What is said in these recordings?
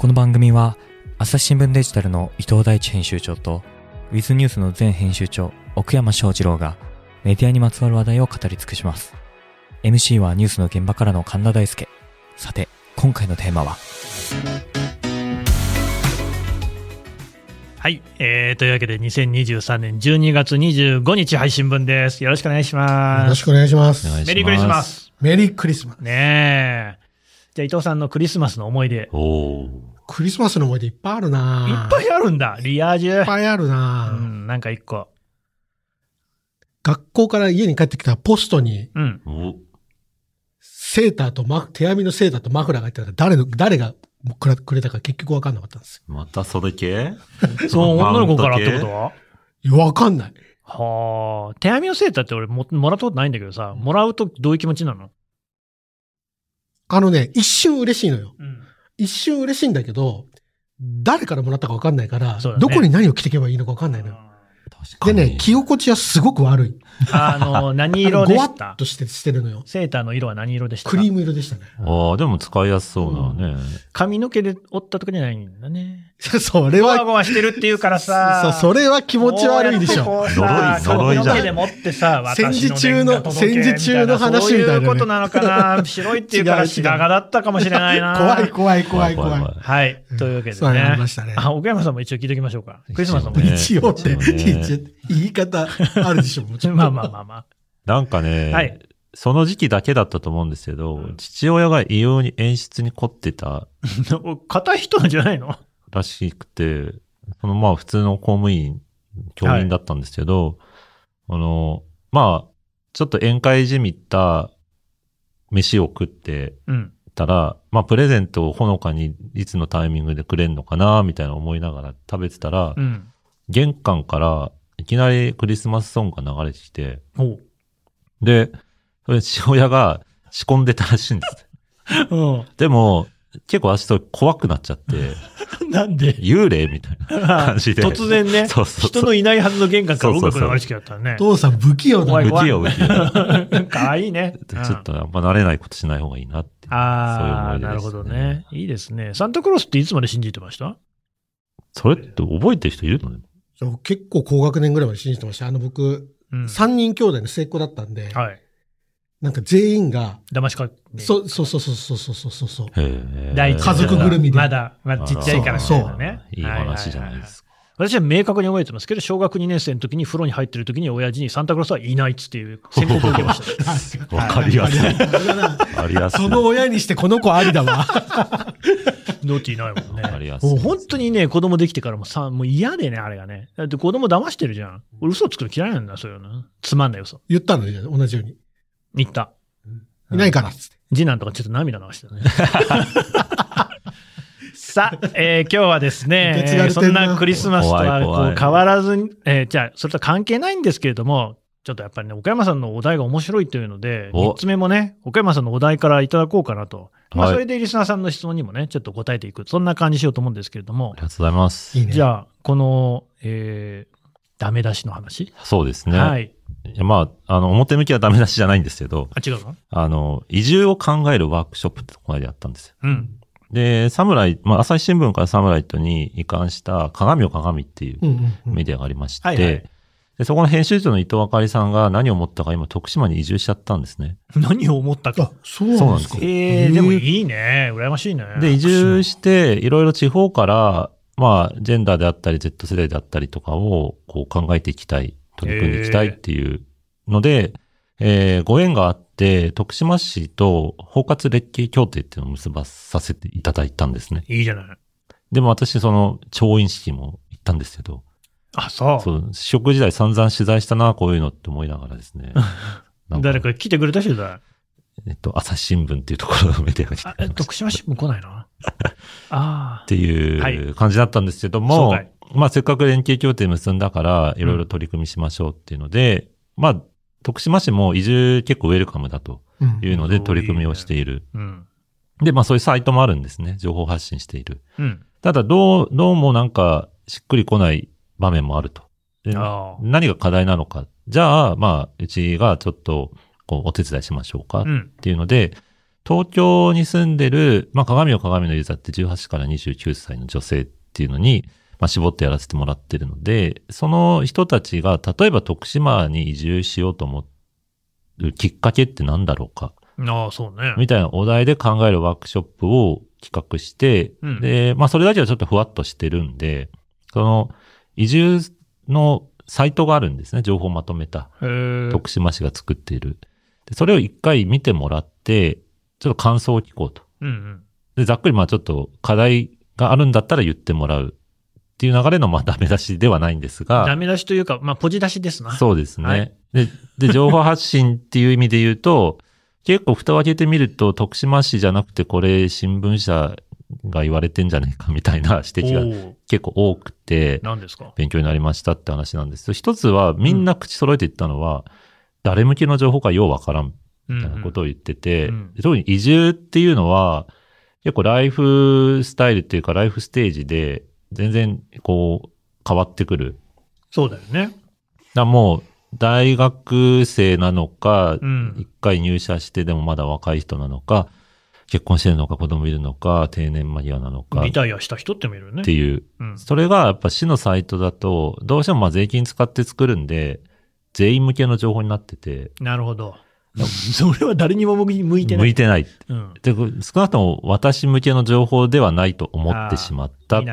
この番組は朝日新聞デジタルの伊藤大地編集長とウィズニュースの前編集長奥山翔二郎がメディアにまつわる話題を語り尽くします。MC はニュースの現場からの神田大輔。さて、今回のテーマは？はい、えー、というわけで2023年12月25日配信分です。よろしくお願いしよます。ろしくお願いします。お願いしますメリークリスマス。メリークリスマス。ねえ。じゃあ伊藤さんのクリスマスの思い出、いっおークリスマスの思い出いっぱいあるなぱいあるんだ。リア充いっ。ぱいあるな、うん、なんか一個。学校から家に帰ってきたポストに、うん。おセーターとマフ、手編みのセーターとマフラーが入ってたら誰の、誰がくれくれたか結局わかんなかったんですまたそれ系？そう、女の子からってこと？系はよ。わかんない。はあ。手編みのセーターって俺ももらったことないんだけどさ、もらうとどういう気持ちなの？あのね、一瞬嬉しいのよ。うん。一瞬嬉しいんだけど、誰からもらったかわかんないから、ねどこに何を着ていけばいいのかわかんないのよ。でね、着心地はすごく悪い。あの、何色でごわっしたとしてしてるのよ。セーターの色は何色でした？クリーム色でしたね。ああ、でも使いやすそうなね。髪の毛で折ったとかじゃないんだね。それゴワは、ゴワしてるっていうからさ。そう、それは気持ち悪いでしょ。呪い呪いじゃんで持ってさ、戦時中の戦時中の話みたいなね。そういうことなのかな。白いっていうから白髪だったかもしれないな。怖い怖い怖い怖い。はい。というわけでそうなりねま。したね。あ、奥山さんも一応聞いておきましょうか。クリスマスの思い出一応って、言い方あるでしょ、もちろん。まあまあまあまなんかね、はいその時期だけだったと思うんですけど、うん父親が異様に演出に凝ってたあ。硬い人なんじゃないのらしくて、そのまあ普通の公務員、教員だったんですけど、あの、まあ、ちょっと宴会じみった飯を食ってうん。たら、まあプレゼントをほのかにいつのタイミングでくれんのかな、みたいな思いながら食べてたら、うん。玄関からいきなりクリスマスソングが流れてきて。で、それ父親が仕込んでたらしいんです。うん。でも、結構私それ怖くなっちゃって、なんで？幽霊みたいな感じで。突然ね、そうそうそう人のいないはずの玄関から音そうそうそう楽流れてきったらね。父さん不器用だね。不器用不器用。かわいいね。ちょっとあんま慣れないことしない方がいいなって。ああ、なるほどね。。いいですね。サンタクロースっていつまで信じてました？それって覚えてる人いるの？結構高学年ぐらいまで信じてました。あの僕、うん。三人兄弟の末っ子だったんで、はい。なんか全員が。騙しかけそうそうそうそうそうそうそう。家族ぐるみで。まだ、まだちっちゃいからそういね。いい話じゃないですか。私は明確に覚えてますけど、小学2年生の時に風呂に入ってる時に親父にサンタクロースはいないっつっていう宣告を受けました。わかりやすい。その親にしてこの子ありだわ。どっちいないもんね。もう本当にね、子供できてからもさ、もう嫌でね、あれがね。だって子供騙してるじゃん。俺嘘つくの嫌いなんだ、そういうの。つまんない嘘。言ったの同じように。言った。いないからっつって。次男とかちょっと涙流してたね。さあ、えー今日はですね受け継が、れてんなそんなクリスマスとはこう変わらずに、えーじゃあ、それとは関係ないんですけれども、ちょっとやっぱりね、岡山さんのお題が面白いというので、お3つ目もね、岡山さんのお題からいただこうかなと。まあ、はいそれでリスナーさんの質問にもね、ちょっと答えていく。そんな感じしようと思うんですけれどもあり、がとうございます。じゃあ、この、えー、ダメ出しの話、そうですね。。はいい。やまあ、あの、表向きはダメ出しじゃないんですけど、あ、違うの？あの、移住を考えるワークショップってこの間やったんですよ。うん。で、サムライ、まあ、朝日新聞からサムライトに移管した鏡を鏡っていうメディアがありまして、はいはいでそこの編集長の伊藤あかりさんが何を思ったか今徳島に移住しちゃったんですね。何を思ったか？あ。、そうなんですか？えー、でもいいね。羨ましいね。で、移住して、いろいろ地方から、まあ、ジェンダーであったり、Z 世代であったりとかを、こう考えていきたい、取り組んでいきたいっていうので、えーご縁があって、徳島市と包括列形協定っていうのを結ばさせていただいたんですね。いいじゃない。でも私、その、調印式も行ったんですけど、あ、そう。そう、食時代散々取材したな、こういうのって思いながらですね。なん誰か来てくれた人だ。えっと、朝日新聞っていうところのメディアが来てあ、え徳島新聞来ないな。あっていはいう感じだったんですけども、かいまあせっかく連携協定結んだから、いろいろ取り組みしましょうっていうので、まあ、徳島市も移住結構ウェルカムだとうんいうので取り組みをしている。あ。うん。で、まあそういうサイトもあるんですね。情報発信している。うん。ただ、どう、どうもなんかしっくりこない場面もあると。何が課題なのか。じゃあ、まあ、うちがちょっと、こう、お手伝いしましょうかっうん。ていうので、東京に住んでる、まあ、鏡を鏡のユーザーって18から29歳の女性っていうのに、まあ、絞ってやらせてもらってるので、その人たちが、例えば徳島に移住しようと思うきっかけって何だろうか、ああ、そうね。みたいなお題で考えるワークショップを企画して、うんで、まあ、それだけはちょっとふわっとしてるんで、その、移住のサイトがあるんですね、情報をまとめた。徳島市が作っている。でそれを一回見てもらって、ちょっと感想を聞こうと。うんうん。で、ざっくりまあちょっと課題があるんだったら言ってもらうっていう流れのまあダメ出しではないんですが、ダメ出しというか、まあ、ポジ出しですな。そうですね、はい。で。で、情報発信っていう意味で言うと、結構蓋を開けてみると、徳島市じゃなくてこれ新聞社が言われてんじゃないかみたいな指摘が結構多くて、何ですか？勉強になりましたって話なんです。けど、一つはみんな口揃えて言ったのは、誰向けの情報かようわからんみみたいなことを言ってて、うんで特に移住っていうのは、結構ライフスタイルっていうかライフステージで全然こう変わってくる。そうだよね。だもう大学生なのか、うん一回入社してでもまだ若い人なのか、結婚してるのか子供いるのか、定年間際なのかっリタイアした人ってもいるよね。ていう。うん。それがやっぱ市のサイトだと、どうしてもまあ税金使って作るんで、全員向けの情報になってて、なるほど。それは誰にも向いてない。向いてない。うん。で、少なくとも私向けの情報ではないと思ってしまったっ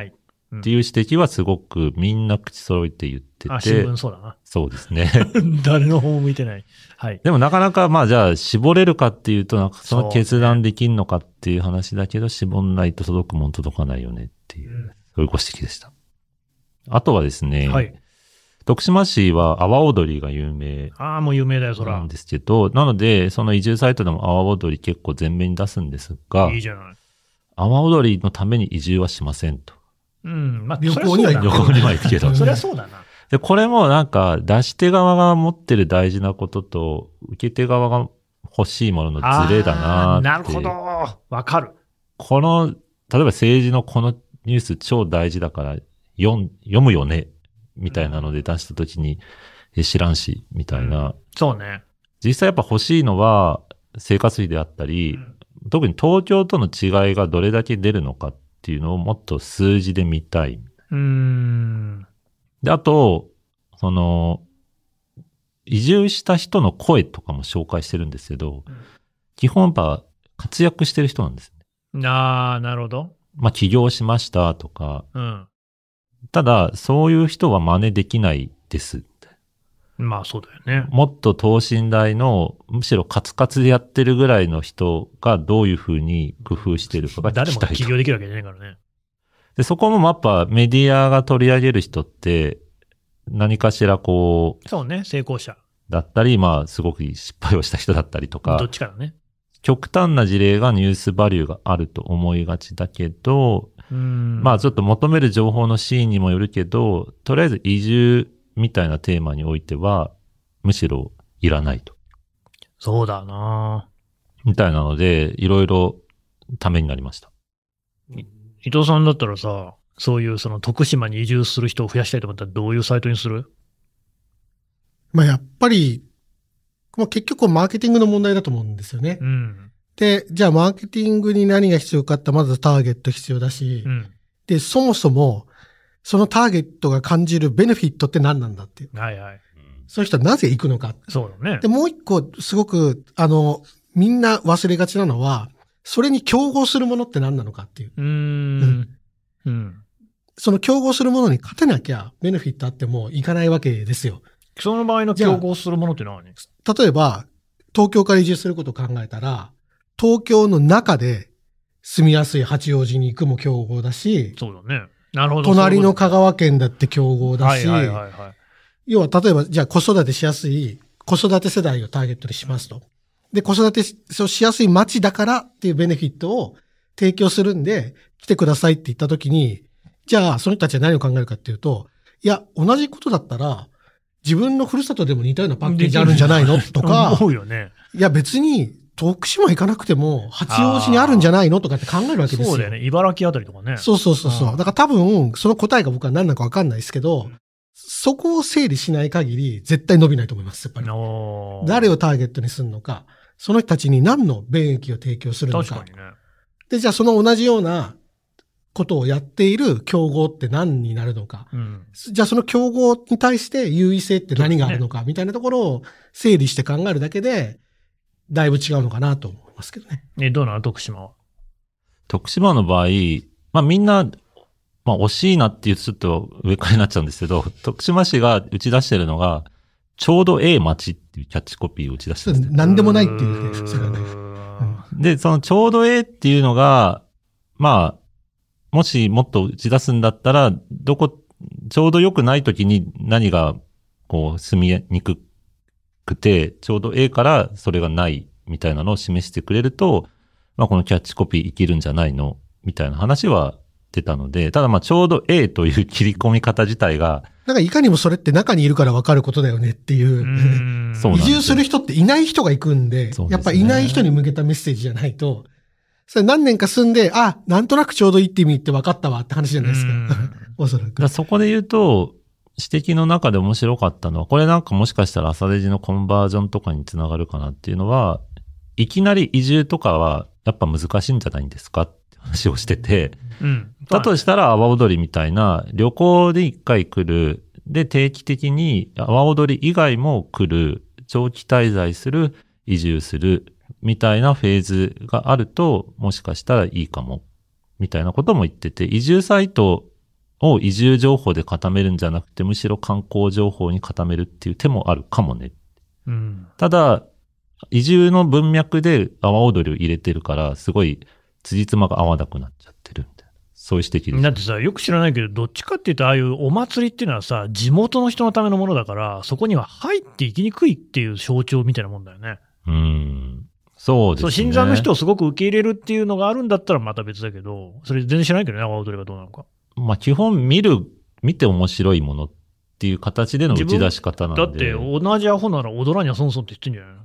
いない。うんていう指摘はすごくみんな口揃えて言ってあ、新て聞、そうだな。そうですね。誰の方も向いてない。はい。でもなかなかまあじゃあ絞れるかっていうと、なんかその決断できんのかっていう話だけど、絞んないと届くもん届かないよねっていう、そういうご指摘でした。あとはですね、はい。徳島市は阿波踊りが有名ああ、もう有名だよ、そらなん。ですけど、なので、その移住サイトでも阿波踊り結構前面に出すんですが、いいじゃない。阿波踊りのために移住はしませんと。うん。まあ、旅行には行く旅行には行くけど。そりゃそうだな。で、これもなんか、出し手側が持ってる大事なことと、受け手側が欲しいもののズレだななるほど。わかる。この、例えば政治のこのニュース超大事だから読ん読むよね、みたいなので出したときに、え、知らんし、みたいな。そうね。実際やっぱ欲しいのは生活費であったり、特に東京との違いがどれだけ出るのかっていうのをもっと数字で見たい。うーん。で、あと、その、移住した人の声とかも紹介してるんですけど、基本やっぱ活躍してる人なんですね。ああ、なるほど。まあ起業しましたとか、うん。ただそういう人は真似できないです。まあ、そうだよね。もっと等身大の、むしろカツカツでやってるぐらいの人がどういうふうに工夫してるかが誰も聞きたいと。起業できるわけじゃないからね。で、そこもやっぱメディアが取り上げる人って、何かしらこう、そうね、成功者。だったり、まあ、すごく失敗をした人だったりとかどっ、ちからね。極端な事例がニュースバリューがあると思いがちだけど。まあちょっと求める情報のシーンにもよるけど、とりあえず移住みたいなテーマにおいては、むしろいらないと。そうだなみたいなので、いろいろためになりました。伊藤さんだったらさ、そういうその徳島に移住する人を増やしたいと思ったらどういうサイトにする？まあやっぱり、まあ結局マーケティングの問題だと思うんですよねう。ん。で、じゃあマーケティングに何が必要かってまずターゲット必要だし、うん。で、そもそも、そのターゲットが感じるベネフィットって何なんだっていう。はいはい。そういう人はなぜ行くのか。そうだねで、。もう一個、すごく、あの、みんな忘れがちなのは、それに競合するものって何なのかっていう。うーん。うん。その競合するものに勝てなきゃ、ベネフィットあってもいかないわけですよ。その場合の競合するものって何？例えば、東京から移住することを考えたら、東京の中で住みやすい八王子に行くも競合だし、そうだね。なるほど。隣の香川県だって競合とだし、はいはいはいはい。要は例えば、じゃあ子育てしやすい、子育て世代をターゲットにしますと。で、子育てしそうしやすい街だからっていうベネフィットを提供するんで、来てくださいって言ったときに、じゃあその人たちは何を考えるかっていうと、いや、同じことだったら、自分のふるさとでも似たようなパッケージあるんじゃないの？とか、思うよね。いや別に、徳島行かなくても、八王子にあるんじゃないのとかって考えるわけですよ。そうだよね。茨城あたりとかね。そうそうそうそうう。んだから多分、その答えが僕は何なのかわかんないですけど、そこを整理しない限り、絶対伸びないと思います、やっぱり。誰をターゲットにするのか。その人たちに何の便益を提供するのか。確かにね。で、じゃあその同じようなことをやっている競合って何になるのか。うん。じゃあその競合に対して優位性って何があるのか、みたいなところを整理して考えるだけで、だいぶ違うのかなと思いますけどね。え、どうなの？徳島は。徳島の場合、まあみんな、まあ惜しいなって言うとちょっと上からになっちゃうんですけど、徳島市が打ち出してるのが、ちょうどええ街っていうキャッチコピーを打ち出してるんですよ。何でもないっていうね、それはね。うで、そのちょうどええっていうのが、まあ、もしもっと打ち出すんだったら、どこ、ちょうど良くない時に何が、こう、住みにくくて、ちょうどええからそれがないみたいなのを示してくれると、まあこのキャッチコピー生きるんじゃないの？みたいな話は出たので、ただまあちょうどええという切り込み方自体が、なんかいかにもそれって中にいるから分かることだよねっていう。うなんですよ住する人っていない人が行くんで、ですねやっぱいない人に向けたメッセージじゃないと、それ何年か住んで、あ、なんとなくちょうどいいって意味って分かったわって話じゃないですか。おそらく。そこで言うと、指摘の中で面白かったのは、これなんかもしかしたら朝デジのコンバージョンとかにつながるかなっていうのは、いきなり移住とかはやっぱ難しいんじゃないんですかって話をしてて、うん。だとしたら阿波踊りみたいな旅行で一回来る、で定期的に阿波踊り以外も来る、長期滞在する、移住する、みたいなフェーズがあると、もしかしたらいいかも、みたいなことも言ってて、移住サイトを移住情報で固めるんじゃなくて、むしろ観光情報に固めるっていう手もあるかもね。うん。ただ、移住の文脈で阿波踊りを入れてるから、すごい辻褄が合わなくなっちゃってるみたいな。そういう指摘です。だってさ、よく知らないけど、どっちかっていうと、ああいうお祭りっていうのはさ、地元の人のためのものだから、そこには入っていきにくいっていう象徴みたいなもんだよね。うーん。そうですね。新参の人をすごく受け入れるっていうのがあるんだったらまた別だけど、それ全然知らないけどね、阿波踊りがどうなのか。まあ基本見る、見て面白いものっていう形での打ち出し方なんで。だって、同じアホなら踊らにゃ損損って言ってんじゃないの？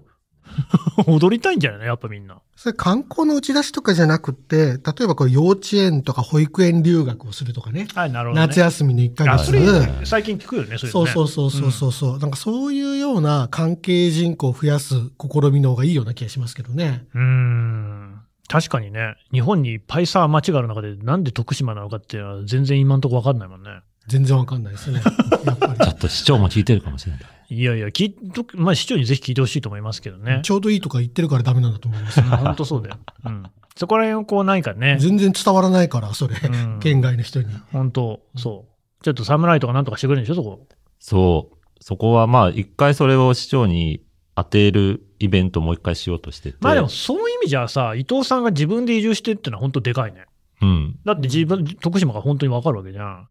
踊りたいんじゃないの？やっぱみんな。それ観光の打ち出しとかじゃなくって、例えばこう幼稚園とか保育園留学をするとかね。はい、なるほど、ね。夏休みの1ヶあ、月。ね最近聞くよね、そういうそう。そうそうそうそうそう、なんかそういうような関係人口を増やす試みの方がいいような気がしますけどね。うーん。確かにね、日本にいっぱいさ、街がある中で、なんで徳島なのかっていうのは全然今んとこわかんないもんね。全然わかんないですね。やっぱちょっと市長も聞いてるかもしれない。いやいや、聞いとまあ、市長にぜひ聞いてほしいと思いますけどねり。。ちょうどいいとか言ってるからダメなんだと思いますうん。本当そうだよ。うん。そこら辺をこう、何かね、全然伝わらないから、それ。うん県外の人に。本当そう。ちょっと侍とかなんとかしてくれるんでしょ、そこ。そう。そこはまあ一回それを市長に当てるイベントをもう一回しようとしてて。まあでも、そういう意味じゃさ、伊藤さんが自分で移住してってのは本当でかいね。うん。だって自分、徳島が本当にわかるわけじゃん。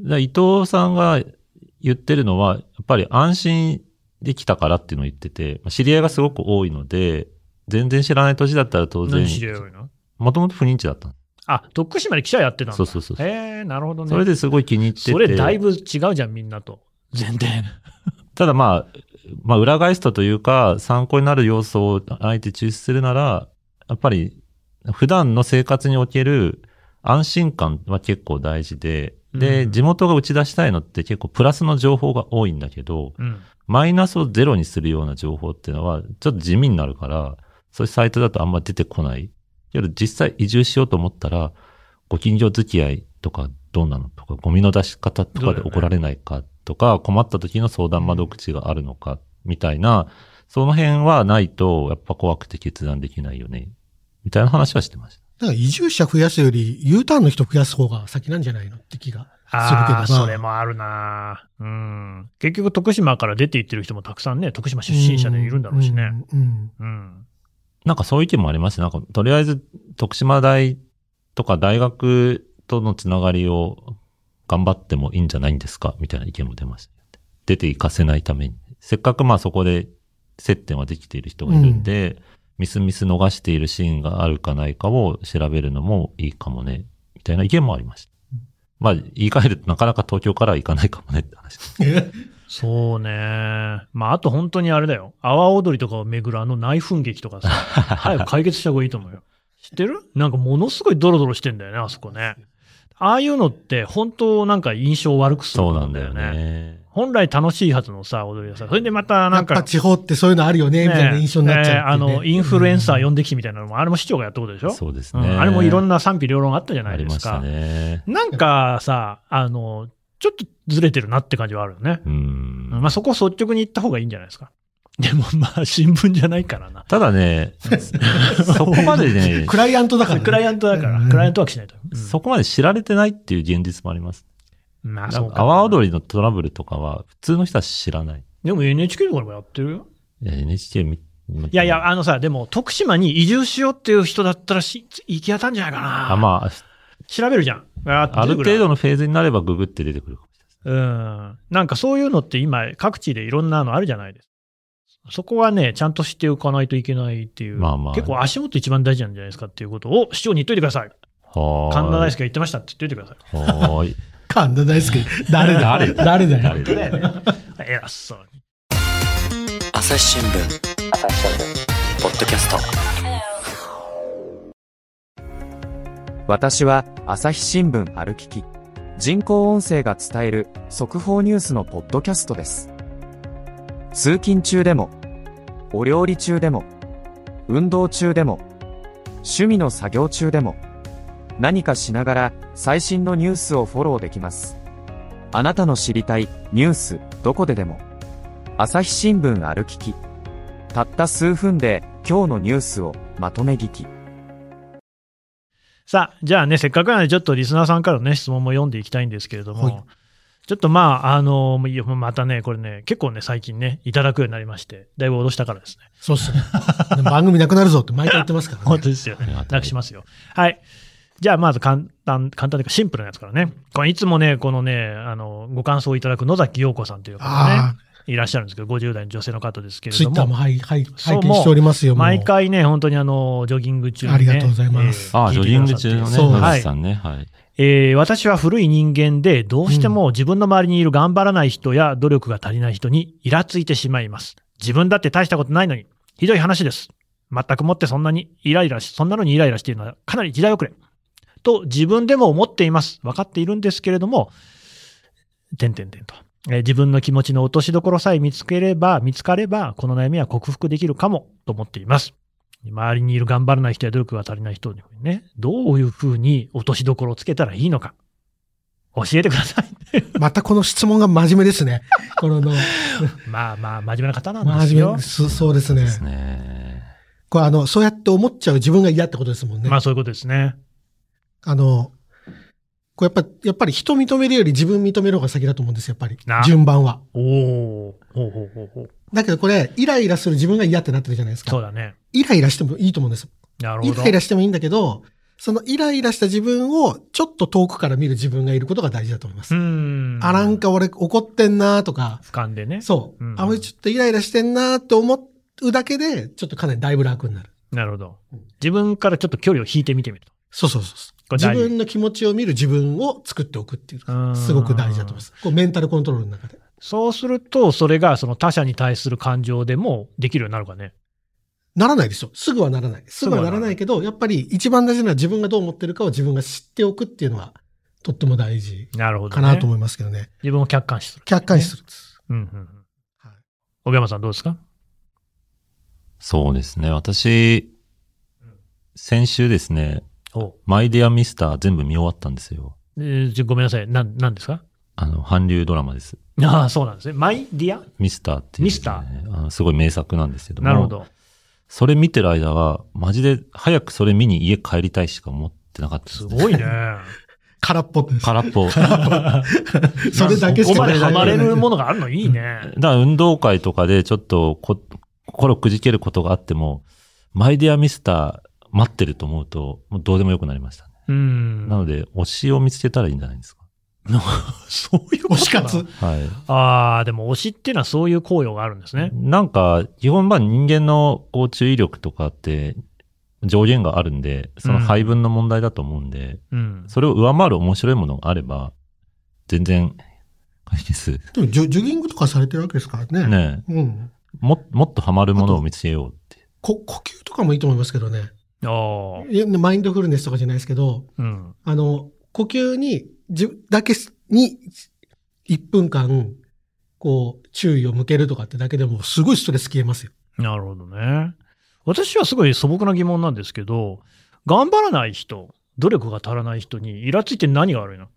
だ伊藤さんが言ってるのは、やっぱり安心できたからっていうのを言ってて、まあ知り合いがすごく多いので、全然知らない年だったら当然何、知り合いが多いの？もともと不認知だったの。あ、徳島で記者やってたんだ。そうそうそうそう。へえ、なるほどね。それですごい気に入ってて。それだいぶ違うじゃん、みんなと。前提。ただまあ、まあ裏返すとというか、参考になる要素をあえて抽出するなら、やっぱり普段の生活における安心感は結構大事で、で、うん地元が打ち出したいのって結構プラスの情報が多いんだけど、うん。マイナスをゼロにするような情報っていうのは、ちょっと地味になるから、そういうサイトだとあんま出てこない。けど実際移住しようと思ったら、ご近所付き合いとかどうなのとか、ゴミの出し方とかで怒られないかとか、困った時の相談窓口があるのか、みたいな、その辺はないと、やっぱ怖くて決断できないよね。みたいな話はしてました。だから移住者増やすより U ターンの人増やす方が先なんじゃないのって気がするけどな。ああ、それもあるなうん。結局、徳島から出て行ってる人もたくさんね、徳島出身者でいるんだろうしね。うん。うんうん。なんかそういう意見もありました。なんか、とりあえず、徳島大とか大学とのつながりを頑張ってもいいんじゃないんですか？みたいな意見も出ました。出て行かせないために。せっかくまあそこで接点はできている人がいるんで、ミスミス逃しているシーンがあるかないかを調べるのもいいかもね。みたいな意見もありました。まあ、言い換えるとなかなか東京からは行かないかもねって話です。そうね。まあ、あと本当にあれだよ。阿波踊りとかを巡るあの内紛劇とかさ、早く解決した方がいいと思うよ。知ってる？なんかものすごいドロドロしてんだよね、あそこね。ああいうのって本当なんか印象を悪くするそうなんだよね。ね。本来楽しいはずのさ、踊りがさ、それでまたなんか、やっぱ地方ってそういうのあるよね、みたいな印象になっちゃうね、ねあの、インフルエンサー呼んできてみたいなのも、あれも市長がやったことでしょ？うんそうですね。あれもいろんな賛否両論あったじゃなありましたいですか。ね。なんかさ、あの、ちょっとずれてるなって感じはあるよね。うん。まあそこ率直に言った方がいいんじゃないですか。でもまあ新聞じゃないからな。ただね、そこまでね、クライアントだから、ね。クライアントだから、うんクライアントワークしないと。うんそこまで知られてないっていう現実もあります。まあそうか。阿波踊りのトラブルとかは普通の人は知らない。でも NHK とかでもやってるよ。いや NHK み、いいやいや、あのさ、でも徳島に移住しようっていう人だったらし行き当たんじゃないかな。あ、まあ、調べるじゃん。あある程度のフェーズになればググって出てくるかもしうん。なんかそういうのって今、各地でいろんなのあるじゃないですか。そこはね、ちゃんと知っておかないといけないっていう。まあまあ結構足元一番大事なんじゃないですかっていうことを市長に言っといてください。はーい。神田大輔が言ってましたって言っといてください。はーい。神田大輔。誰だ？誰誰だよ？誰だよ？ね。偉そうに。朝日新聞ポッドキャスト私は朝日新聞歩きき人工音声が伝える速報ニュースのポッドキャストです通勤中でもお料理中でも運動中でも趣味の作業中でも何かしながら最新のニュースをフォローできます。あなたの知りたいニュースどこででも朝日新聞歩ききたった数分で今日のニュースをまとめ聞き。さあ、じゃあね、せっかくなので、ちょっとリスナーさんからのね、質問も読んでいきたいんですけれども、はいちょっとまあ、あの、またね、これね、結構ね、最近ね、いただくようになりまして、だいぶ脅したからですね。そうっすね。番組なくなるぞって毎回言ってますからね。本当ですよなくしますよ。はい。じゃあ、まず簡単、簡単というかシンプルなやつからね。これいつもね、このね、あの、ご感想をいただく野崎陽子さんという方がねあ、いらっしゃるんですけど、50代の女性の方ですけあ、れどもツイッターも、はい、はい、そう拝見しておりますよ。もう毎。回ね、本当にあの、ジョギング中に、ね、ありがとうございますあ、ジョギング中のね、そう野はい口さんね。はい。えー私は古い人間で、どうしても自分の周りにいる頑張らない人や努力が足りない人にイラついてしまいます。自分だって大したことないのに、ひどい話です。全くもってそんなにイライラし、そんなのにイライラしているのはかなり時代遅れ。と自分でも思っています。分かっているんですけれども、てんてんてんと。えー自分の気持ちの落としどころさえ見つければ、見つかれば、この悩みは克服できるかも、と思っています。周りにいる頑張らない人や努力が足りない人にね、どういうふうに落としどころをつけたらいいのか、教えてください。またこの質問が真面目ですね。この、まあまあ、真面目な方なんですよ真面目。そそうですね。ですね。これあの、そうやって思っちゃう自分が嫌ってことですもんね。まあそういうことですね。あの、これやっぱ、やっぱり人認めるより自分認める方が先だと思うんですよ、やっぱりな。順番は。おおほうほうほうほう。だけどこれ、イライラする自分が嫌ってなってるじゃないですか。そうだね。イライラしてもいいと思うんです。イなるほど。ライラしてもいいんだけど、そのイライラした自分をちょっと遠くから見る自分がいることが大事だと思います。うーん。あ、なんか俺怒ってんなとか、俯瞰でね。そう。うんあ、俺ちょっとイライラしてんなって思うだけで、ちょっとかなりだいぶ楽になる。なるほど。自分からちょっと距離を引いてみてみると。そうそうそう。自分の気持ちを見る自分を作っておくっていううーんすごく大事だと思います。こうメンタルコントロールの中で。そうすると、それがその他者に対する感情でもできるようになるかね。ならないですよ。すぐはならない。すぐはならないけど、やっぱり一番大事なのは自分がどう思ってるかを自分が知っておくっていうのは、とっても大事なるほど、ね。かなと思いますけどね。自分を客観視する。客観視するんです。うんうんうん。はい小山さんどうですか？そうですね。私、先週ですね、おマイディアミスター全部見終わったんですよ。えーごめんなさい。なん、なんですか？あの、韓流ドラマです。ああ、そうなんですね。マイディア？ミスターっていう、ミスター？あのすごい名作なんですけども。なるほど。それ見てる間は、マジで早くそれ見に家帰りたいしか思ってなかったですす、ね。ごいね。空っぽです。空っぽ。それだけしここまかでハマれるもものがあるのいいね。だから運動会とかでちょっとこ心くじけることがあっても、マイディアミスター待ってると思うと、もうどうでもよくなりましたね。うん。なので、推しを見つけたらいいんじゃないですか。そういうこと推し活？はい。ああ、でも推しっていうのはそういう効用があるんですね。なんか、基本まあ人間のこう注意力とかって上限があるんで、その配分の問題だと思うんで、うん。それを上回る面白いものがあれば、全然解決。でもジョジョギングとかされてるわけですからね。ねえうん。も、もっとハマるものを見つけようって。こ呼吸とかもいいと思いますけどね。ああ。いやマインドフルネスとかじゃないですけど、うん。あの、呼吸に、じだけに、1分間、こう、注意を向けるとかってだけでも、すごいストレス消えますよ。なるほどね。私はすごい素朴な疑問なんですけど、頑張らない人、努力が足らない人にイラついて何が悪いの？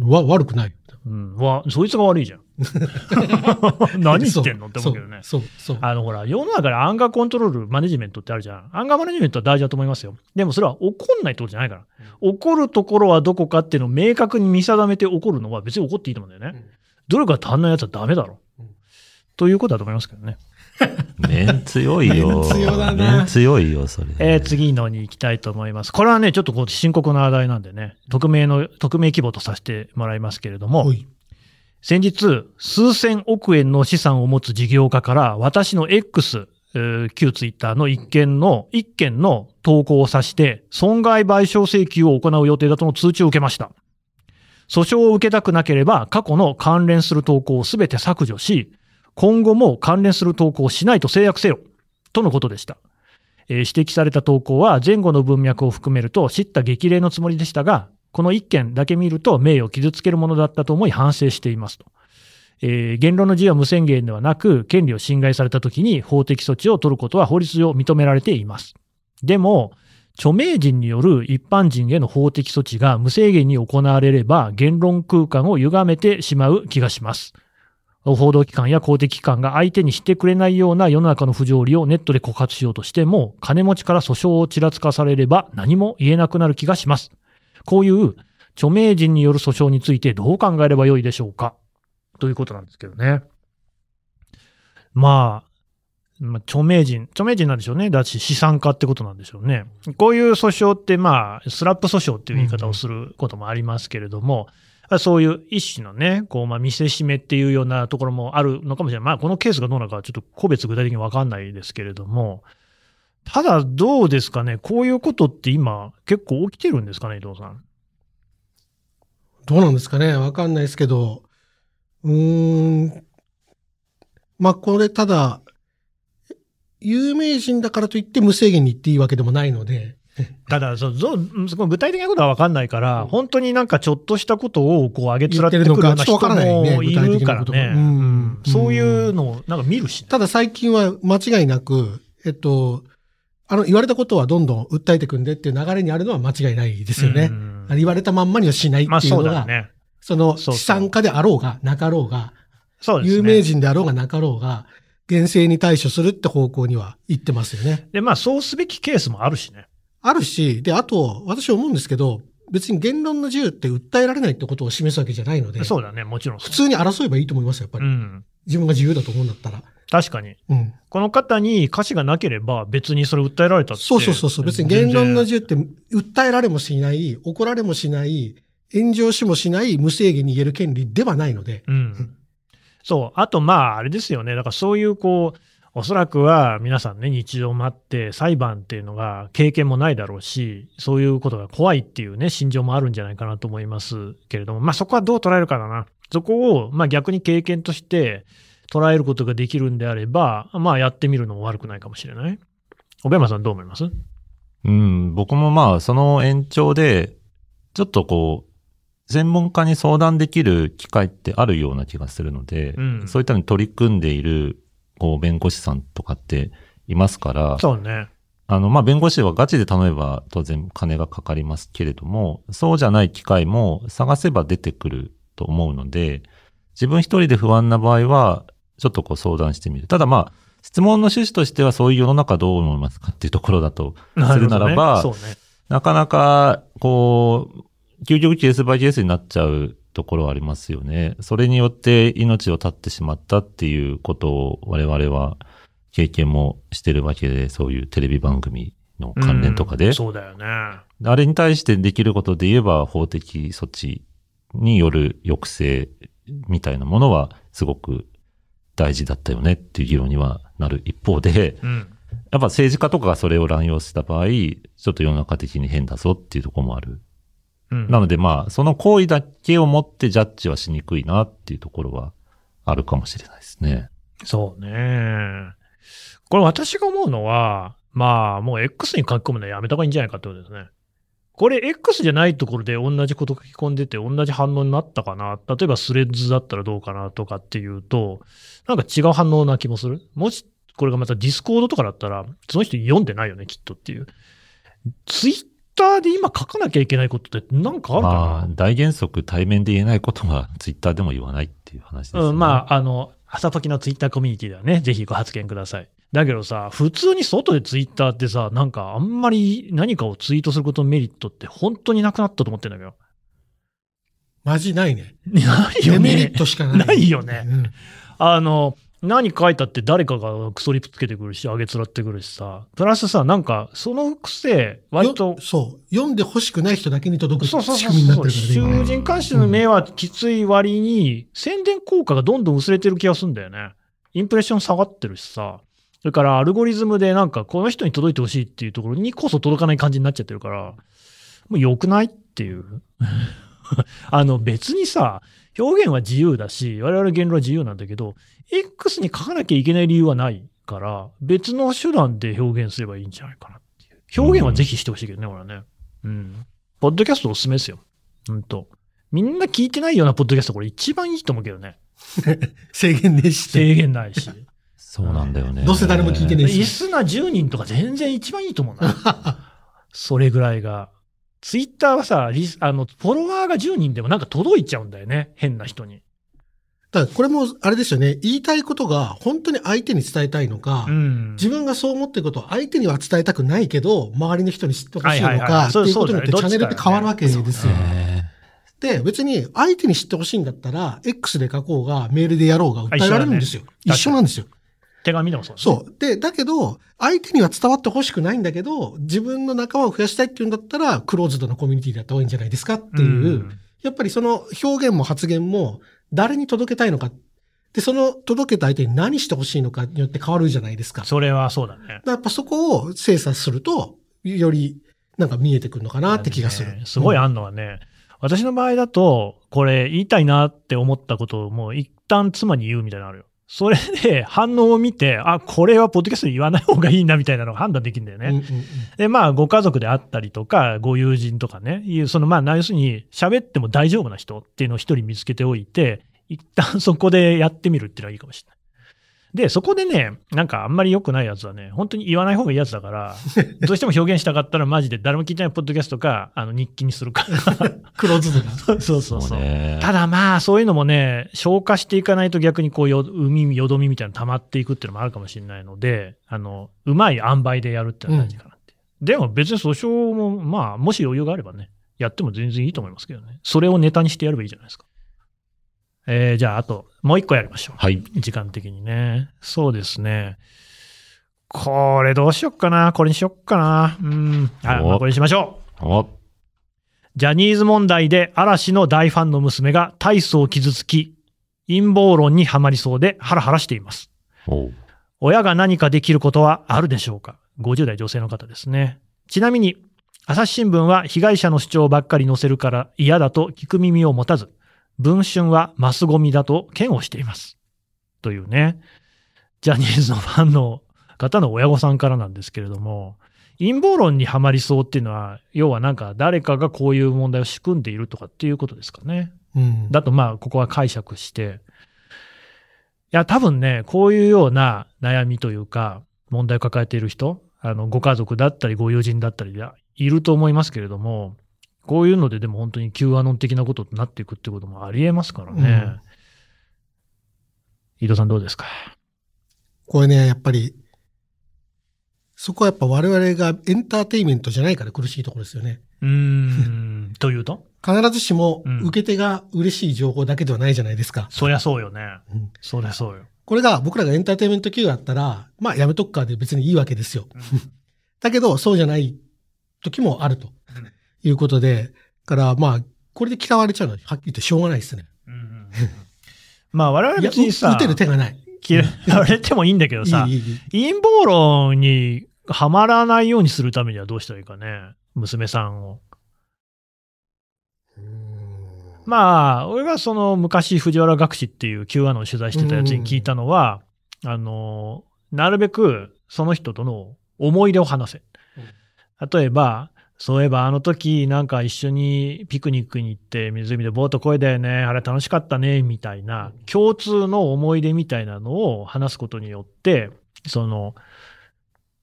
わ、悪くないよ。うん。わ、そいつが悪いじゃん。何言ってんのって思うけどね。そう、そう。あの、ほら、世の中でアンガーコントロール、マネジメントってあるじゃん。アンガーマネジメントは大事だと思いますよ。でもそれは怒んないってことじゃないから。怒るところはどこかっていうのを明確に見定めて怒るのは別に怒っていいと思うんだよね。努力が足んないやつはダメだろうん。ということだと思いますけどね。面強いよ。面強だな面強いよ、それ。えー次のに行きたいと思います。これはね、ちょっとこう深刻な話題なんでね、匿名の、匿名規模とさせてもらいますけれども先日、数千億円の資産を持つ事業家から、私の X、えー旧ツイッターの一件の、一件の投稿を指して、損害賠償請求を行う予定だとの通知を受けました。訴訟を受けたくなければ、過去の関連する投稿をすべて削除し、今後も関連する投稿をしないと制約せよ、とのことでした。えー指摘された投稿は前後の文脈を含めると知った激励のつもりでしたが、この一件だけ見ると名誉を傷つけるものだったと思い反省していますと。えー言論の自由は無宣言ではなく、権利を侵害されたときに法的措置を取ることは法律上認められています。でも、著名人による一般人への法的措置が無制限に行われれば言論空間を歪めてしまう気がします。報道機関や公的機関が相手にしてくれないような世の中の不条理をネットで告発しようとしても、金持ちから訴訟をちらつかされれば何も言えなくなる気がします。こういう著名人による訴訟についてどう考えればよいでしょうか？ということなんですけどね。まあ、まあ、著名人、著名人なんでしょうね。だし資産家ってことなんでしょうね。こういう訴訟って、まあ、スラップ訴訟っていう言い方をすることもありますけれども、そういう一種のね、こう、まあ、見せしめっていうようなところもあるのかもしれない。まあ、このケースがどうなのかちょっと個別具体的にわかんないですけれども、ただどうですかね、こういうことって今結構起きてるんですかね、伊藤さん？どうなんですかね？わかんないですけど、うーん。まあ、これ、ただ、有名人だからといって無制限に言っていいわけでもないので、ただ、そう、そうそこ具体的なことは分かんないから、本当になんかちょっとしたことをこう上げつらってくるような人もいるからね。具体的なことがうんうんそういうのをなんか見るしね。ただ最近は間違いなく、えっと、あの、言われたことはどんどん訴えてくんでっていう流れにあるのは間違いないですよね。うん言われたまんまにはしないってまあいうのが、そうだよね。そのそうそう資産家であろうが、なかろうが、そうですね。有名人であろうがなかろうが、厳正に対処するって方向には行ってますよね。で、まあそうすべきケースもあるしね。あるし、で、あと、私思うんですけど、別に言論の自由って訴えられないってことを示すわけじゃないので、そうだね、もちろん。普通に争えばいいと思いますよ、やっぱり。うん。自分が自由だと思うんだったら。確かに。うん。この方に歌詞がなければ別にそれ訴えられたって。そうそうそうそう。別に言論の自由。由って、訴えられもしない、怒られもしない、炎上しもしない無制限に言える権利ではないので。うん。そう。あと、まあ、あれですよね。だからそういう、こう、おそらくは皆さんね、日常もあって、裁判っていうのが経験もないだろうし、そういうことが怖いっていうね、心情もあるんじゃないかなと思いますけれども、まあそこはどう捉えるかだな。そこを、まあ逆に経験として捉えることができるんであれば、まあやってみるのも悪くないかもしれない。小山さんどう思います？うん、僕もまあ、その延長で、ちょっとこう、専門家に相談できる機会ってあるような気がするので、うんそういったのに取り組んでいる、こう、弁護士さんとかっていますから、そうね。あの、まあ、弁護士はガチで頼めば当然金がかかりますけれども、そうじゃない機会も探せば出てくると思うので、自分一人で不安な場合は、ちょっとこう相談してみる。ただまあ、質問の趣旨としてはそういう世の中どう思いますかっていうところだとするならば、るほどねね。なかなか、こう、究極ケースバイケースになっちゃうところはありますよね。それによって命を絶ってしまったっていうことを我々は経験もしてるわけで、そういうテレビ番組の関連とかで。うんそうだよね。あれに対してできることで言えば法的措置による抑制みたいなものはすごく大事だったよねっていう議論にはなる一方で、うん。やっぱ政治家とかがそれを乱用した場合、ちょっと世の中的に変だぞっていうところもある。うん、なのでまあ、その行為だけをもってジャッジはしにくいなっていうところはあるかもしれないですね。そうね。これ私が思うのは、まあ、もう X に書き込むのはやめた方がいいんじゃないかってことですね。これ X じゃないところで同じこと書き込んでて同じ反応になったかな例えばスレッズだったらどうかなとかっていうと、なんか違う反応な気もするもしこれがまたディスコードとかだったら、その人読んでないよね、きっとっていう。ツイッターで今書かなきゃいけないことってなんかあるかな、まあ、大原則対面で言えないことはツイッターでも言わないっていう話ですね。うん、まあ、あの、朝時のツイッターコミュニティではね、ぜひご発言ください。だけどさ、普通に外でツイッターってさ、なんかあんまり何かをツイートすることのメリットって本当になくなったと思ってんだけど。マジないね。ないよね。デメリットしかない。ないよねうんあの、何書いたって誰かがクソリプつけてくるし、あげつらってくるしさ。プラスさ、なんか、そのくせ、割とよ、そう。読んで欲しくない人だけに届くそうそうそう仕組みになってそう。るからね。囚人監視の目はきつい割に、宣伝効果がどんどん薄れてる気がするんだよね。インプレッション下がってるしさ。それからアルゴリズムでなんかこの人に届いてほしいっていうところにこそ届かない感じになっちゃってるから、もう良くないっていう。あの別にさ、表現は自由だし、我々言論は自由なんだけど、X に書かなきゃいけない理由はないから、別の手段で表現すればいいんじゃないかなっていう。表現はぜひしてほしいけどね、俺はね。うん。ポッドキャストおすすめですよ。うんと。みんな聞いてないようなポッドキャストこれ一番いいと思うけどね。制限ねえし。制限ないし。そうなんだよね。どうせ誰も聞いてねえしリスナー10人とか全然一番いいと思うな。それぐらいが。ツイッターはさ、リスあの、フォロワーが10人でもなんか届いちゃうんだよね。変な人に。だからこれも、あれですよね。言いたいことが本当に相手に伝えたいのか、うん。自分がそう思ってることを相手には伝えたくないけど、周りの人に知ってほしいのか、ってそういうことによってチャンネルって変わるわけですよ。ねで、別に相手に知ってほしいんだったら、X で書こうが、メールでやろうが訴えられるんですよ。一緒だね一緒なんですよ。手紙でもそう、ね。そう。で、だけど、相手には伝わってほしくないんだけど、自分の仲間を増やしたいっていうんだったら、クローズドなコミュニティでやった方がいいんじゃないですかっていう、んやっぱりその表現も発言も、誰に届けたいのか。で、その届けた相手に何してほしいのかによって変わるじゃないですか。それはそうだね。だやっぱそこを精査すると、よりなんか見えてくるのかなって気がする。ねすごいあんのはね、私の場合だと、これ言いたいなって思ったことをもう一旦妻に言うみたいなのあるよ。それで反応を見て、あ、これはポッドキャストで言わない方がいいなみたいなのが判断できるんだよね。うんうんうんで、まあ、ご家族であったりとか、ご友人とかね、いう、その、まあ、要するに、喋っても大丈夫な人っていうのを一人見つけておいて、一旦そこでやってみるっていうのはいいかもしれない。で、そこでね、なんかあんまり良くないやつはね、本当に言わない方がいいやつだから、どうしても表現したかったらマジで誰も聞いてないポッドキャストか、あの、日記にするか。クローズドな。そうそうそうそそう。ただまあ、そういうのもね、消化していかないと逆にこうよ、海、よどみみたいなの溜まっていくっていうのもあるかもしれないので、あの、うまい塩梅でやるってのは大事かなって。でも別に訴訟も、まあ、もし余裕があればね、やっても全然いいと思いますけどね。それをネタにしてやればいいじゃないですか。えー、じゃあ、あと、もう一個やりましょう。はい。時間的にね。そうですね。これどうしよっかな。これにしよっかな。うん。あ、おまあこれにしましょう。おジャニーズ問題で嵐の大ファンの娘が大層傷つき、陰謀論にはまりそうでハラハラしています。親が何かできることはあるでしょうか ?50 代女性の方ですね。ちなみに、朝日新聞は被害者の主張ばっかり載せるから嫌だと聞く耳を持たず、文春はマスゴミだと嫌悪しています。というね、ジャニーズのファンの方の親御さんからなんですけれども、陰謀論にはまりそうっていうのは、要はなんか誰かがこういう問題を仕組んでいるとかっていうことですかね。うんだとまあ、ここは解釈して、いや、多分ね、こういうような悩みというか、問題を抱えている人、あの、ご家族だったり、ご友人だったりでいると思いますけれども、こういうのででも本当に Q アノン的なことになっていくってこともありえますからね。伊藤さんどうですか？これね、やっぱり、そこはやっぱ我々がエンターテインメントじゃないから苦しいところですよね。うーん、というと？必ずしもうん受け手が嬉しい情報だけではないじゃないですか。そりゃそうよね。うんそりゃそうよ。これが僕らがエンターテインメント企業だったら、まあやめとくかで別にいいわけですよ。だけど、そうじゃない時もあるということで、からまあ、これで嫌われちゃうのははっきり言ってしょうがないですね。うんうんうんまあ我々別にさ、打てる手がない。嫌われてもいいんだけどさ、陰謀論にはまらないようにするためにはどうしたらいいかね、娘さんを。まあ、俺がその昔、藤原学士っていう Q アノンを取材してたやつに聞いたのは、あの、なるべくその人との思い出を話せ。例えば、そういえばあの時なんか一緒にピクニックに行って湖でボートこいだよね、あれ楽しかったね、みたいな共通の思い出みたいなのを話すことによって、その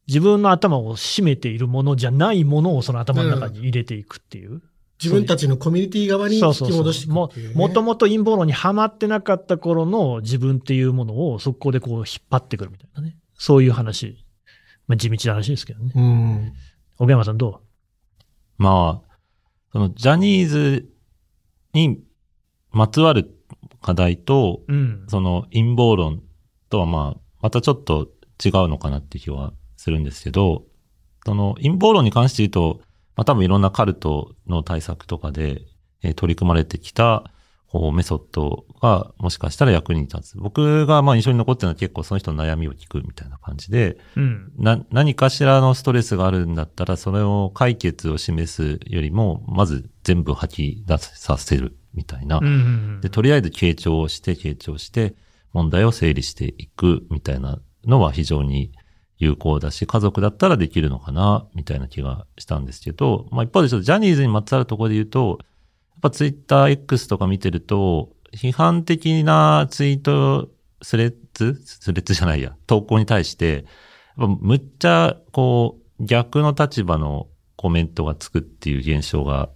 自分の頭を占めているものじゃないものをその頭の中に入れていくっていう。自分たちのコミュニティ側に引き戻していくもっていう、ね。もともと陰謀論にはまってなかった頃の自分っていうものをそこでこう引っ張ってくるみたいなね。そういう話。まあ、地道な話ですけどね。うん。小山さんどまあ、そのジャニーズにまつわる課題と、ううん。その陰謀論とはまあ、またちょっと違うのかなって気はするんですけど、その陰謀論に関して言うと、まあ多分いろんなカルトの対策とかで、えー取り組まれてきた、こうメソッドがもしかしたら役に立つ。僕がまあ印象に残ってるのは結構その人の悩みを聞くみたいな感じで、うん。な、何かしらのストレスがあるんだったら、それを解決を示すよりも、まず全部吐き出させるみたいな。うんうんうんで、とりあえず傾聴をして、傾聴して、問題を整理していくみたいなのは非常に有効だし、家族だったらできるのかな、みたいな気がしたんですけど、まあ一方でちょっとジャニーズにまつわるところで言うと、やっぱツイッター X とか見てると、批判的なツイート、スレッズスレッズじゃないや、投稿に対して、やっぱむっちゃ、こう、逆の立場のコメントがつくっていう現象が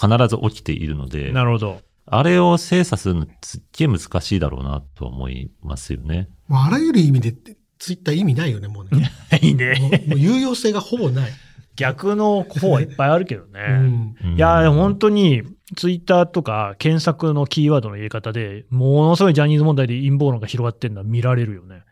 必ず起きているので、なるほど。あれを精査するのすっげえ難しいだろうなと思いますよね。もうあらゆる意味でツイッター意味ないよね、もうね。いいもね。うもう有用性がほぼない。逆の方はいっぱいあるけどね。うん。うんいや、本当に、ツイッターとか検索のキーワードの入れ方で、ものすごいジャニーズ問題で陰謀論が広がってるのは見られるよね。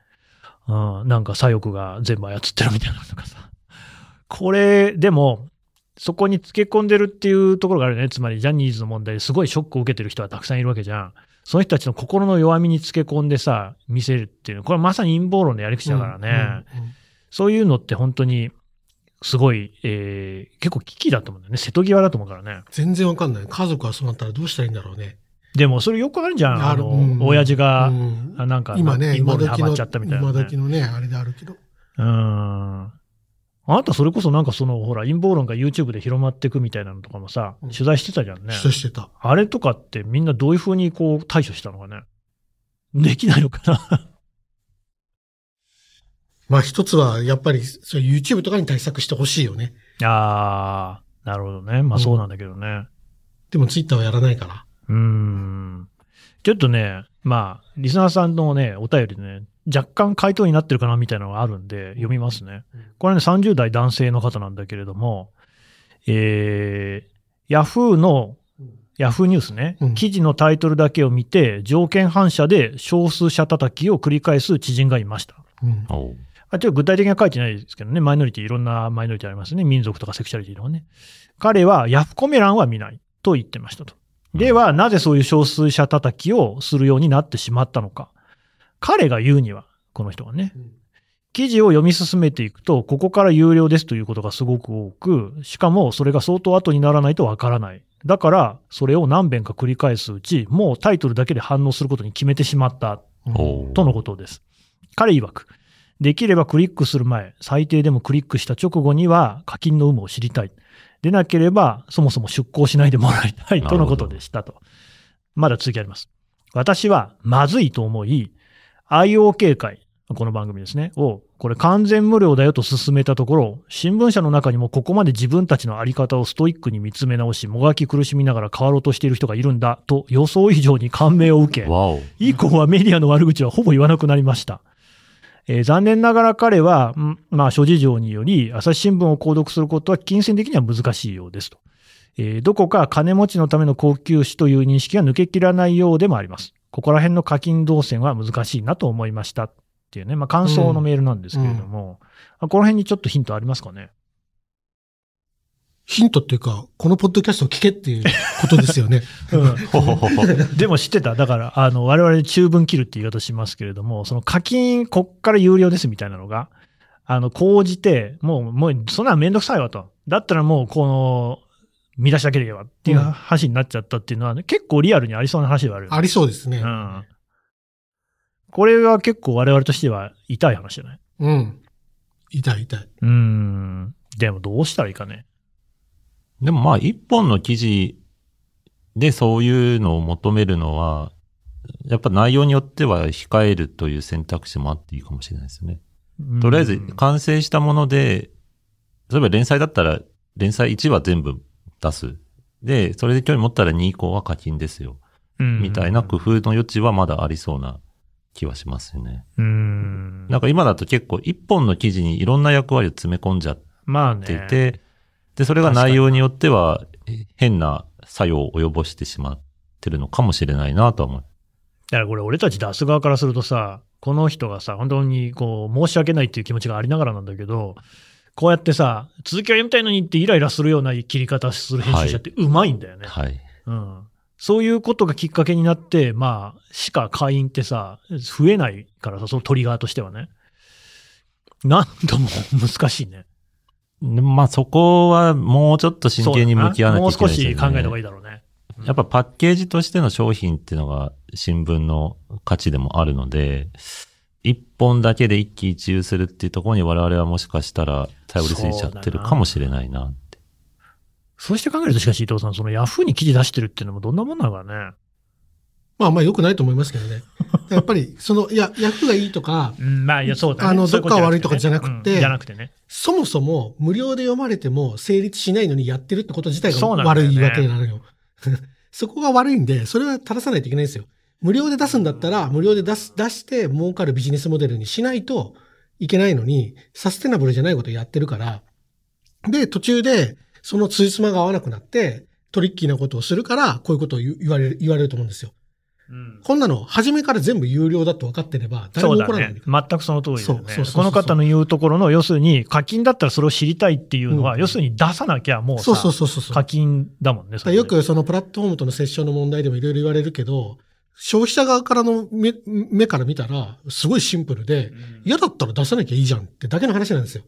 うん、なんか左翼が全部操ってるみたいなのとかさ。これ、でも、そこにつけ込んでるっていうところがあるよね。つまり、ジャニーズの問題ですごいショックを受けてる人はたくさんいるわけじゃん。その人たちの心の弱みにつけ込んでさ、見せるっていうの。これまさに陰謀論のやり口だからね。うんうんそういうのって本当に、すごい、えー結構危機だと思うんだよね。瀬戸際だと思うからね。全然わかんない。家族がそうなったらどうしたらいいんだろうね。でも、それよくあるじゃん。あの、うん親父が、うんあなんか、今ね、今時マっちゃったみたいな、今ね。時のね、あれであるけど。うん。あなたそれこそなんかその、ほら、陰謀論が YouTube で広まっていくみたいなのとかもさ、うん取材してたじゃんね。人してた。あれとかってみんなどういうふうにこう対処したのかね。できないのかな。まあ一つは、やっぱり、そ YouTube とかに対策してほしいよね。あー、なるほどね。まあそうなんだけどね。でも Twitter はやらないから。うーんちょっとね、まあ、リスナーさんのね、お便りでね、若干回答になってるかなみたいなのがあるんで、読みますね。これね、30代男性の方なんだけれども、えー、ヤフーの、ヤフーニュースね、うん記事のタイトルだけを見て、条件反射で少数者叩きを繰り返す知人がいました。うん。あちょっと具体的には書いてないですけどね、マイノリティ、いろんなマイノリティありますね。民族とかセクシャリティとかね。彼はヤフコメ欄は見ないと言ってましたと。では、なぜそういう少数者叩きをするようになってしまったのか。彼が言うには、この人がねうん、記事を読み進めていくと、ここから有料ですということがすごく多く、しかもそれが相当後にならないとわからない。だから、それを何遍か繰り返すうち、もうタイトルだけで反応することに決めてしまったとのことです。彼曰く、できればクリックする前、最低でもクリックした直後には課金の有無を知りたい。でなければ、そもそも出稿しないでもらいたいとのことでしたと。まだ続きあります。私はまずいと思い、IOK 会、この番組ですね、を、これ完全無料だよと勧めたところ、新聞社の中にもここまで自分たちのあり方をストイックに見つめ直し、もがき苦しみながら変わろうとしている人がいるんだと予想以上に感銘を受け。以降はメディアの悪口はほぼ言わなくなりました。えー残念ながら彼は、んまあ、諸事情により、朝日新聞を購読することは金銭的には難しいようですと。えーどこか金持ちのための高級紙という認識が抜けきらないようでもあります。ここら辺の課金動線は難しいなと思いましたっていうね、まあ、感想のメールなんですけれども、あこの辺にちょっとヒントありますかね。ヒントっていうか、このポッドキャストを聞けっていうことですよね。でも知ってた。だから、あの、我々中文切るって言い方しますけれども、その課金、こっから有料ですみたいなのが、あの、講じて、もう、もう、そんなのめんどくさいわと。だったらもう、この、見出しだけでいいわっていううん話になっちゃったっていうのは、ね結構リアルにありそうな話ではある。ありそうですねう。ん。これは結構我々としては痛い話じゃないうん。痛い痛い。うーん。でもどうしたらいいかね。でもまあ、一本の記事でそういうのを求めるのは、やっぱ内容によっては控えるという選択肢もあっていいかもしれないですね。とりあえず完成したもので、例えば連載だったら連載1は全部出す。で、それで興味持ったら2以降は課金ですよ。みたいな工夫の余地はまだありそうな気はしますよね。うん。なんか今だと結構一本の記事にいろんな役割を詰め込んじゃっまあね。で、それが内容によっては変な作用を及ぼしてしまってるのかもしれないなとは思う。だからこれ、俺たち出す側からするとさ、この人がさ、本当にこう、申し訳ないっていう気持ちがありながらなんだけど、こうやってさ、続きは読みたいのにってイライラするような切り方する編集者ってうまいんだよね。はい。うん。そういうことがきっかけになって、まあ、しか会員ってさ、増えないからさ、そのトリガーとしてはね。なんとも難しいね。でまあそこはもうちょっと真剣に向き合わなきゃいけないですよね。もう少し考えた方がいいだろうね。やっぱパッケージとしての商品っていうのが新聞の価値でもあるので、一本だけで一喜一憂するっていうところに我々はもしかしたら頼りすぎちゃってるかもしれないなって。そうして考えると、しかし伊藤さん、そのヤフーに記事出してるっていうのもどんなもんなのかね。まあまあ良くないと思いますけどね。やっぱり、その、いや、ヤフーがいいとか、うん、まあ、いや、そうだね。あのどっか悪いとかじゃなくてうんじゃなくてね。そもそも無料で読まれても成立しないのにやってるってこと自体が悪いわけなのよ。そこが悪いんで、それは正さないといけないんですよ。無料で出すんだったら、無料で出す、出して儲かるビジネスモデルにしないといけないのに、サステナブルじゃないことをやってるから、で、途中で、そのついつまが合わなくなって、トリッキーなことをするから、こういうことを言言われる、言われると思うんですよ。うん。こんなの、初めから全部有料だと分かってれば、誰も怒らないね。全くその通りだよね。この方の言うところの、要するに課金だったらそれを知りたいっていうのは、うん。要するに出さなきゃもうさそうそうそうそう。課金だもんねよくそのプラットフォームとの接触の問題でもいろいろ言われるけど、消費者側からの目目から見たら、すごいシンプルで、嫌だったら出さなきゃいいじゃんってだけの話なんですよ。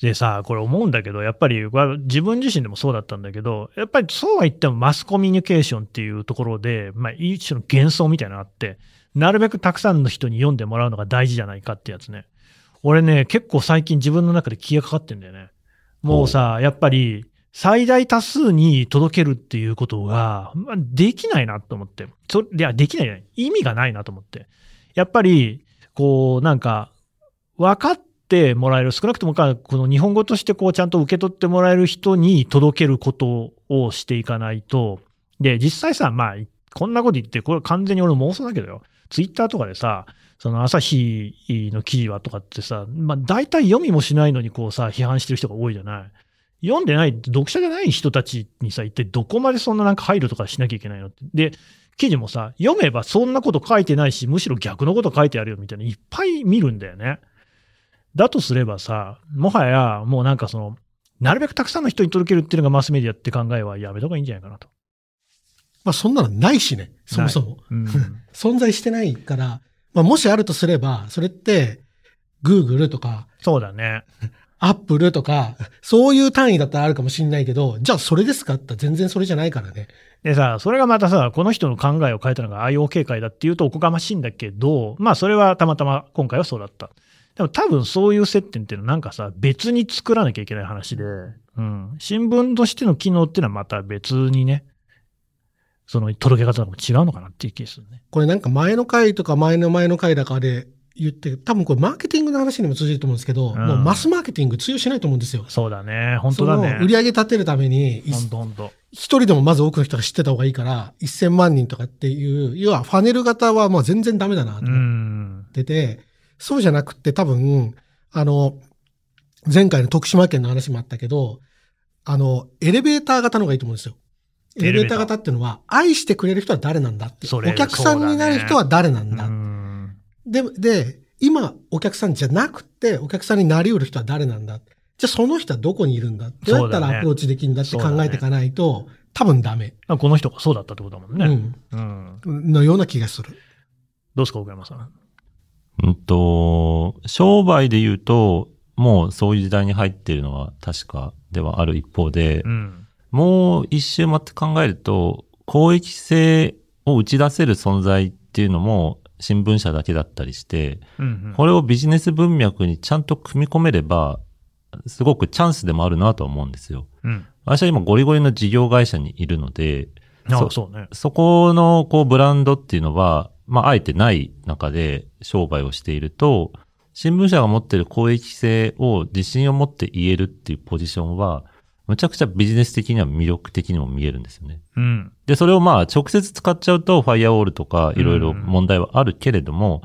でさ、これ思うんだけど、やっぱり自分自身でもそうだったんだけど、やっぱりそうは言ってもマスコミュニケーションっていうところで、まあ、一種の幻想みたいなのがあって、なるべくたくさんの人に読んでもらうのが大事じゃないかってやつね。俺ね、結構最近自分の中で気がかかってんだよね。もうさ、やっぱり最大多数に届けるっていうことが、まあ、できないなと思って。そいや、できないね。意味がないなと思って。やっぱり、こう、なんか、分かっててもらえる、少なくともか、この日本語としてこうちゃんと受け取ってもらえる人に届けることをしていかないと、で、実際さ、まあ、こんなこと言って、これ完全に俺妄想だけどよ。ツイッターとかでさ、その朝日の記事はとかってさ、まあ大体読みもしないのにこうさ、批判してる人が多いじゃない。読んでない、読者じゃない人たちにさ、一体どこまでそんななんか配慮とかしなきゃいけないのって。で、記事もさ、読めばそんなこと書いてないし、むしろ逆のこと書いてあるよみたいな、いっぱい見るんだよね。だとすればさ、もはやもうなんかその、なるべくたくさんの人に届けるっていうのがマスメディアって考えはやめた方がいいんじゃないかなと。まあそんなのないしね、そもそも。うん。存在してないから、まあもしあるとすれば、それって、Google とか、そうだね。Apple とか、そういう単位だったらあるかもしれないけど、じゃあそれですかって全然それじゃないからね。でさ、それがまたさ、この人の考えを変えたのが IO 会だっていうとおこがましいんだけど、まあそれはたまたま今回はそうだった。でも多分そういう接点っていうのはなんかさ、別に作らなきゃいけない話で、うん。新聞としての機能っていうのはまた別にね、その届け方とかも違うのかなっていう気がするね。これなんか前の回とか前の前の回だかで言って、多分これマーケティングの話にも通じると思うんですけど、んもうマスマーケティング通用しないと思うんですよ。そうだね。本当だね。売り上げ立てるために、ほんとほんと。一人でもまず多くの人が知ってた方がいいから、1000万人とかっていう、要はファネル型はもう全然ダメだなとう思ん。ってて、そうじゃなくって多分、あの、前回の徳島県の話もあったけど、あの、エレベーター型の方がいいと思うんですよ。エレベーター型っていうのは、愛してくれる人は誰なんだって。お客さんになる人は誰なんだ。うんで、で、今、お客さんじゃなくて、お客さんになりうる人は誰なんだじゃあその人はどこにいるんだどうやったらアプローチできるんだって考えていかないと、多分ダメ。この人がそうだったってことだもんね。うん。うん。のような気がする。どうですか、岡山さん。うんと、商売で言うと、もうそういう時代に入っているのは確かではある一方で、うん。もう一周待って考えると、公益性を打ち出せる存在っていうのも新聞社だけだったりして、うんうんこれをビジネス文脈にちゃんと組み込めれば、すごくチャンスでもあるなとは思うんですよ。うん。私は今ゴリゴリの事業会社にいるので、あそそうね。そこのこうブランドっていうのは、まあ、あえてない中で商売をしていると、新聞社が持ってる公益性を自信を持って言えるっていうポジションは、むちゃくちゃビジネス的には魅力的にも見えるんですよね。うん。で、それをまあ直接使っちゃうと、ファイアウォールとかいろいろ問題はあるけれども、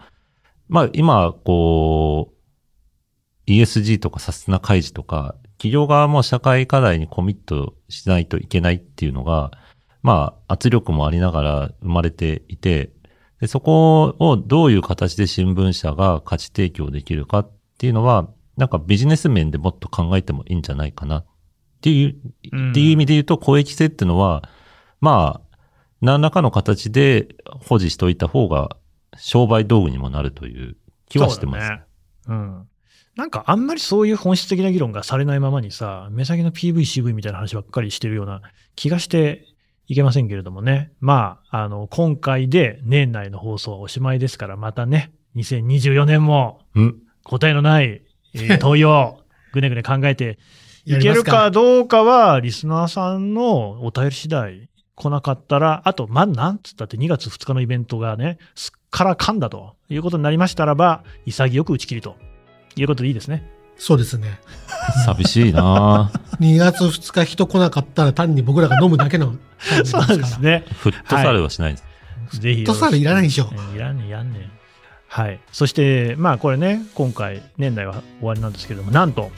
まあ今、こう、ESG とかサステナ開示とか、企業側も社会課題にコミットしないといけないっていうのが、まあ圧力もありながら生まれていて、でそこをどういう形で新聞社が価値提供できるかっていうのは、なんかビジネス面でもっと考えてもいいんじゃないかなっていう、うんっていう意味で言うと、公益性っていうのは、まあ、何らかの形で保持しておいた方が商売道具にもなるという気はしてます。そうだね。うん。なんかあんまりそういう本質的な議論がされないままにさ、目先の PV、CV みたいな話ばっかりしてるような気がしていけませんけれどもね。まあ、あの、今回で年内の放送はおしまいですから、またね、2024年もうん。答えのない、えー 問いをぐねぐね考えていけるかどうかは、リスナーさんのお便り次第来なかったら、あと、ま、なんつったって2月2日のイベントがね、すっからかんだということになりましたらば、潔く打ち切りということでいいですね。そうですね。寂しいなぁ2月2日人来なかったら単に僕らが飲むだけのそ。うですね。フットサルはしないです。ぜひ。フットサルいらないでしょえーいらんねん、いらんねん。はい。そして、まあこれね、今回、年内は終わりなんですけれども、なんと、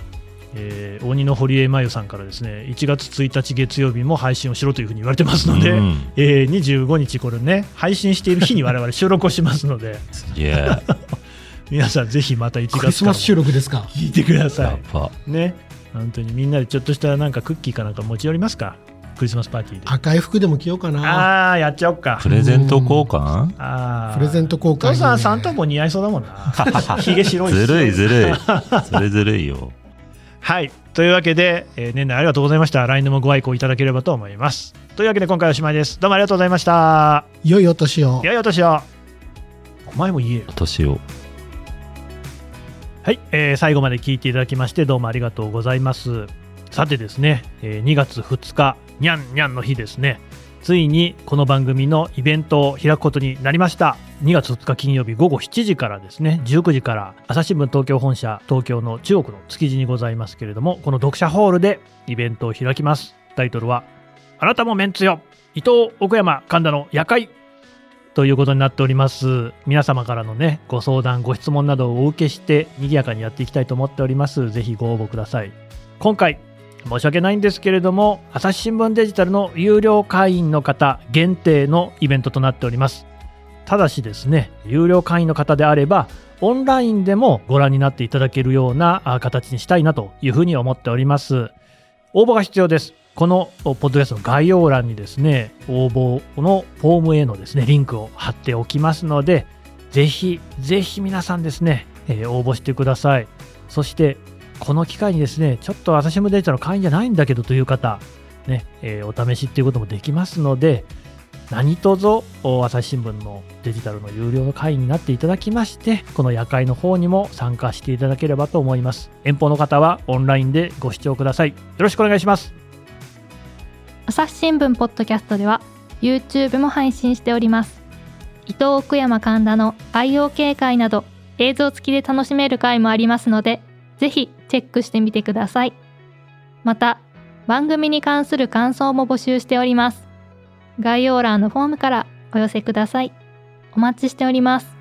えー鬼の堀江真由さんからですね、1月1日月曜日も配信をしろというふうに言われてますので、うんえー25日、これね、配信している日に我々収録をしますので、すげえ。や皆さんぜひまた1月クリスマス収からも録ですか。聞いてくださ。い。ね。本当にみんなでちょっとしたなんかクッキーかなんか持ち寄りますか？クリスマスパーティーで。赤い服でも着ようかな。あー、やっちゃおっかプ。レゼント交換？あープレゼント交換父さん、サンタも似合いそうだもんな。ひげ白いしずるいずるい。それずるいよ。はい。というわけで、えー年内ありがとうございました。来年もご愛顧いただければと思います。というわけで今回はおしまいです。どうもありがとうございました。良いお年を。良いお年を。お前も言えよ。年を。はい、えー最後まで聞いていただきましてどうもありがとうございます。さてですね、えー2月2日、にゃんにゃんの日ですね、ついにこの番組のイベントを開くことになりました。2月2日金曜日午後7時からですね、19時から朝日新聞東京本社、東京の中国の築地にございますけれども、この読者ホールでイベントを開きます。タイトルは、あなたもメンツよ伊藤奥山神田の夜会ということになっております。皆様からのね、ご相談、ご質問などをお受けして、賑やかにやっていきたいと思っております。ぜひご応募ください。今回、申し訳ないんですけれども、朝日新聞デジタルの有料会員の方限定のイベントとなっております。ただしですね、有料会員の方であれば、オンラインでもご覧になっていただけるようなあ形にしたいなというふうに思っております。応募が必要です。このポッドキャストの概要欄にですね、応募のフォームへのですね、リンクを貼っておきますので、ぜひ、ぜひ皆さんですね、えー応募してください。そして、この機会にですね、ちょっと朝日新聞デジタの会員じゃないんだけどという方、ね、えーお試しっていうこともできますので、何卒朝日新聞のデジタルの有料の会員になっていただきまして、この夜会の方にも参加していただければと思います。遠方の方はオンラインでご視聴ください。よろしくお願いします。朝日新聞ポッドキャストでは YouTube も配信しております。伊藤奥山神田の IoK 会など映像付きで楽しめる回もありますのでぜひチェックしてみてください。また番組に関する感想も募集しております。概要欄のフォームからお寄せください。お待ちしております。